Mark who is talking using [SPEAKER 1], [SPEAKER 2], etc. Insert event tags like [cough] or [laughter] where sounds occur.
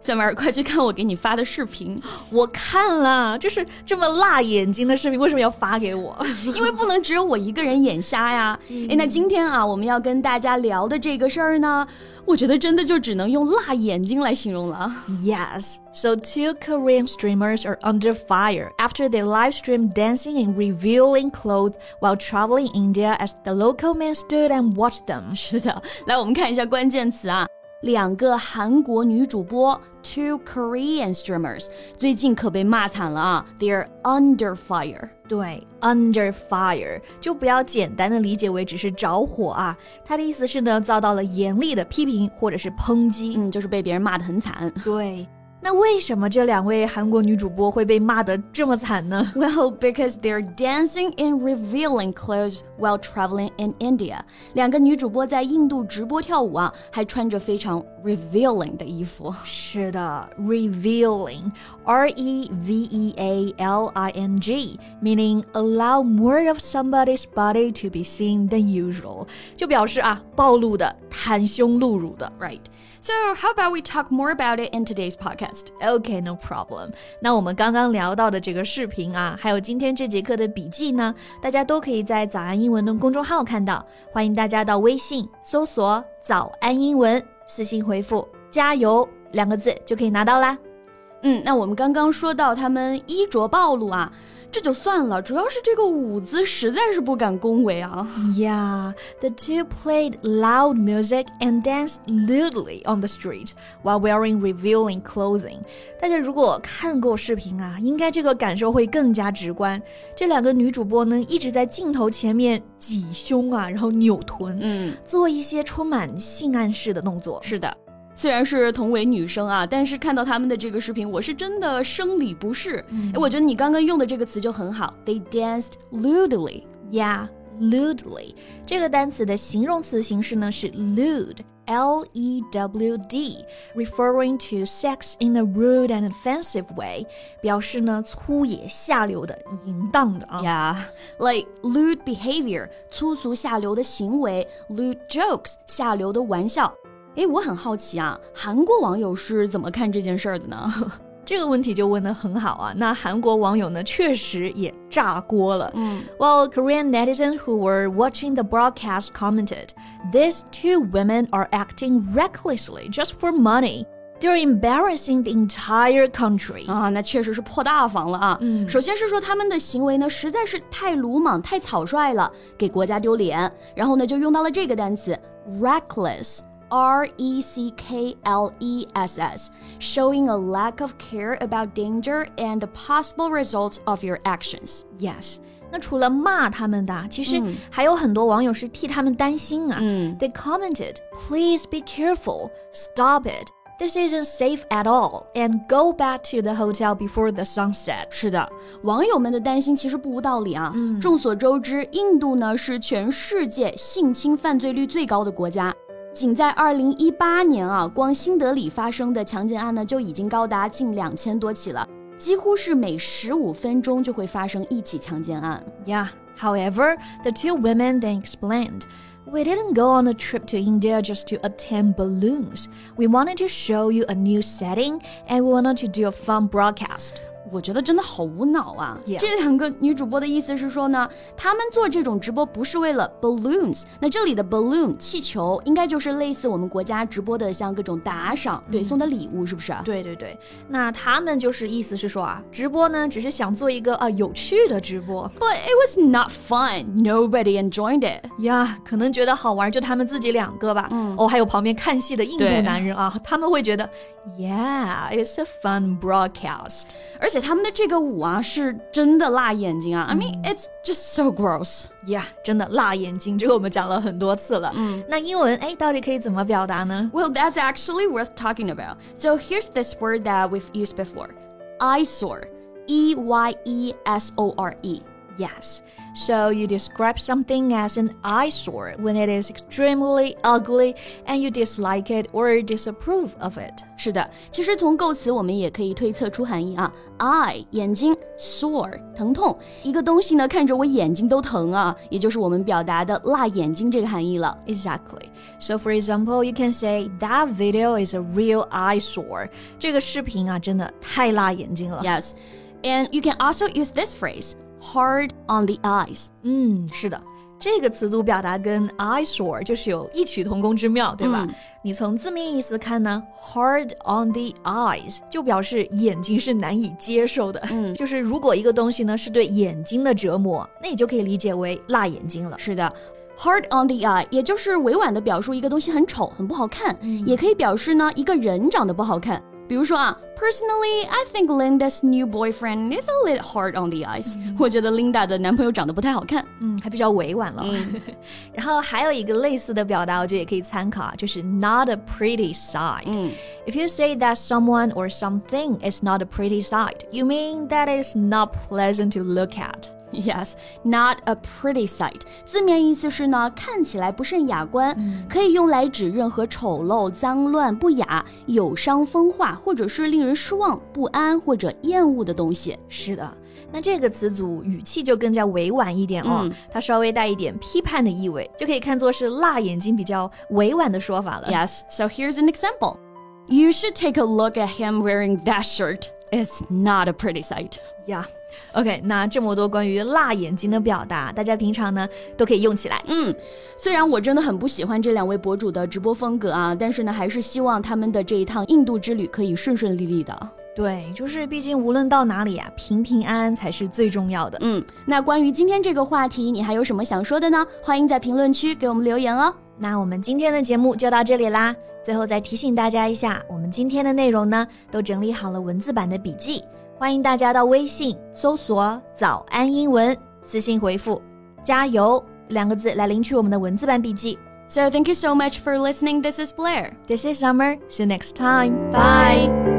[SPEAKER 1] 小妹儿，快去看我给你发的视频。
[SPEAKER 2] 我看了，就是这么辣眼睛的视频，为什么要发给我？
[SPEAKER 1] 因为不能只有我一个人眼瞎呀。哎，那今天啊，我们要跟大家聊的这个事儿呢，我觉得真的就只能用辣眼睛来形容了。
[SPEAKER 2] Yes, [gasps] [laughs] so two Korean streamers are under fire after they live streamed dancing in revealing clothes while traveling India as the local men stood and watched them.
[SPEAKER 1] 是的，来我们看一下关键词啊。 两个韩国女主播，two Korean streamers，最近可被骂惨了啊！They're under fire。
[SPEAKER 2] 对，under fire 就不要简单的理解为只是着火啊，它的意思是呢，遭到了严厉的批评或者是抨击，
[SPEAKER 1] 嗯，就是被别人骂得很惨。
[SPEAKER 2] 对。那为什么这两位韩国女主播会被骂得这么惨呢？
[SPEAKER 1] Well, because they're dancing in revealing clothes while traveling in India。两个女主播在印度直播跳舞啊，还穿着非常 revealing 的衣服。
[SPEAKER 2] 是的，revealing，R E V E A L I N G，meaning allow more of somebody's body to be seen than usual，就表示啊，暴露的、袒胸露乳的。
[SPEAKER 1] Right. So how about we talk more about it in today's podcast?
[SPEAKER 2] OK，no problem. 那我们刚刚聊到的这个视频啊，还有今天这节课的笔记呢，大家都可以在早安英文的公众号看到。欢迎大家到微信搜索“早安英文”，私信回复“加油”两个字就可以拿到啦。
[SPEAKER 1] 嗯，那我们刚刚说到他们衣着暴露啊。这就算了，主要是这个舞姿实在是不敢恭维啊。
[SPEAKER 2] Yeah, the two played loud music and danced lewdly on the street while wearing revealing clothing. 大家如果看过视频啊，应该这个感受会更加直观。这两个女主播呢，一直在镜头前面挤胸啊，然后扭臀，
[SPEAKER 1] 嗯，
[SPEAKER 2] 做一些充满性暗示的动作。
[SPEAKER 1] 是的。虽然是同为女生啊，但是看到他们的这个视频，我是真的生理不适。哎，我觉得你刚刚用的这个词就很好，They danced lewdly.
[SPEAKER 2] Yeah, lewdly. 这个单词的形容词形式呢是 lewd, L E W D, referring to sex in a rude and offensive way，表示呢粗野下流的、淫荡的啊。
[SPEAKER 1] Yeah, like lewd behavior，粗俗下流的行为；lewd jokes，下流的玩笑。哎，我很好奇啊，韩国网友是怎么看这件事儿的呢？
[SPEAKER 2] 这个问题就问得很好啊。那韩国网友呢，确实也炸锅了。
[SPEAKER 1] 嗯，
[SPEAKER 2] Well, [laughs] Korean netizens who were watching the broadcast commented, "These two women are acting recklessly just for money." They're embarrassing the entire country
[SPEAKER 1] 啊，那确实是破大防了啊！
[SPEAKER 2] 嗯，
[SPEAKER 1] 首先是说他们的行为呢实在是太鲁莽、太草率了，给国家丢脸。然后呢，就用到了这个单词 reckless。 R E C K L E S S, showing a lack of care about danger and the possible results of your actions.
[SPEAKER 2] Yes. 那除了骂他们的，其实还有很多网友是替他们担心啊。
[SPEAKER 1] 嗯，
[SPEAKER 2] They commented, "Please be careful. Stop it. This isn't safe at all. And go back to the hotel before the sun sets."
[SPEAKER 1] 是的，网友们的担心其实不无道理啊。
[SPEAKER 2] 嗯，
[SPEAKER 1] 众所周知，印度呢是全世界性侵犯罪率最高的国家。 仅在二零一八年啊，光新德里发生的强奸案呢，就已经高达近两千多起了，几乎是每十五分钟就会发生一起强奸案。
[SPEAKER 2] Yeah. However, the two women then explained. We didn't go on a trip to India just to attend balloons. We wanted to show you a new setting and we wanted to do a fun broadcast.
[SPEAKER 1] 我觉得真的好无脑啊.这两个女主播的意思是说呢，她们做这种直播不是为了 balloons。那这里的 balloon 气球，应该就是类似我们国家直播的像各种打赏，对，送的礼物是不是？
[SPEAKER 2] 对对对，那他们就是意思是说啊，直播呢只是想做一个啊有趣的直播
[SPEAKER 1] But it was not fun. Nobody enjoyed it.
[SPEAKER 2] 呀，可能觉得好玩就他们自己两个吧。
[SPEAKER 1] 嗯
[SPEAKER 2] 哦，还有旁边看戏的印度男人啊，他们会觉得，Yeah, it's a fun broadcast.
[SPEAKER 1] 而且且他们的这个舞啊，是真的辣眼睛啊。I mean, it's just so gross.
[SPEAKER 2] Yeah，真的辣眼睛，这个我们讲了很多次了。嗯，那英文哎，到底可以怎么表达呢？
[SPEAKER 1] Well, that's actually worth talking about. So here's this word that we've used before: eyesore. E Y E S O R E.
[SPEAKER 2] Yes. So you describe something as an eyesore when it is extremely ugly and you dislike it or disapprove of it.
[SPEAKER 1] 是的，其实从构词我们也可以推测出含义啊。eye 眼睛，sore 疼痛，一个东西呢看着我眼睛都疼啊，也就是我们表达的辣眼睛这个含义了。
[SPEAKER 2] Exactly. So for example, you can say that video is a real eyesore. 这个视频啊真的太辣眼睛了。
[SPEAKER 1] Yes. And you can also use this phrase Hard on the eyes。
[SPEAKER 2] 嗯，是的，这个词组表达跟 eyesore 就是有异曲同工之妙，对吧？嗯、你从字面意思看呢，hard on the eyes 就表示眼睛是难以接受的。嗯，[laughs] 就是如果一个东西呢是对眼睛的折磨，那你就可以理解为辣眼睛了。
[SPEAKER 1] 是的。Hard on the eye，也就是委婉的表述一个东西很丑、很不好看，嗯、也可以表示呢一个人长得不好看。比如说啊，Personally, I think Linda's new boyfriend is a little hard on the eyes。我觉得 Linda 的男朋友长得不太好看，
[SPEAKER 2] 嗯，还比较委婉了。然后还有一个类似的表达，我觉得也可以参考啊，就是 not [laughs] a pretty sight。嗯，If you say that someone or something is not a pretty sight, you mean that is not pleasant to look at。 [laughs]
[SPEAKER 1] Yes, not a pretty sight。字面意思是呢，看起来不甚雅观，可以用来指任何丑陋、脏乱、不雅、有伤风化，或者是令人失望、不安或者厌恶的东西。
[SPEAKER 2] 是的，那这个词组语气就更加委婉一点哦，它稍微带一点批判的意味，就可以看作是辣眼睛比较委婉的说法了。
[SPEAKER 1] Yes, so here's an example. You should take a look at him wearing that shirt. It's not a pretty sight.
[SPEAKER 2] Yeah. OK，那这么多关于辣眼睛的表达，大家平常呢都可以用起来。
[SPEAKER 1] 嗯，虽然我真的很不喜欢这两位博主的直播风格啊，但是呢，还是希望他们的这一趟印度之旅可以顺顺利利的。
[SPEAKER 2] 对，就是毕竟无论到哪里啊，平平安安才是最重要的。
[SPEAKER 1] 嗯，那关于今天这个话题，你还有什么想说的呢？欢迎在评论区给我们留言哦。
[SPEAKER 2] 那我们今天的节目就到这里啦。最后再提醒大家一下，我们今天的内容呢，都整理好了文字版的笔记。欢迎大家到微信搜索“早安英文”，私信回复“加油”两个字来领取我们的文字版笔记。
[SPEAKER 1] So thank you so much for listening. This is Blair.
[SPEAKER 2] This is Summer. See you next time. Bye.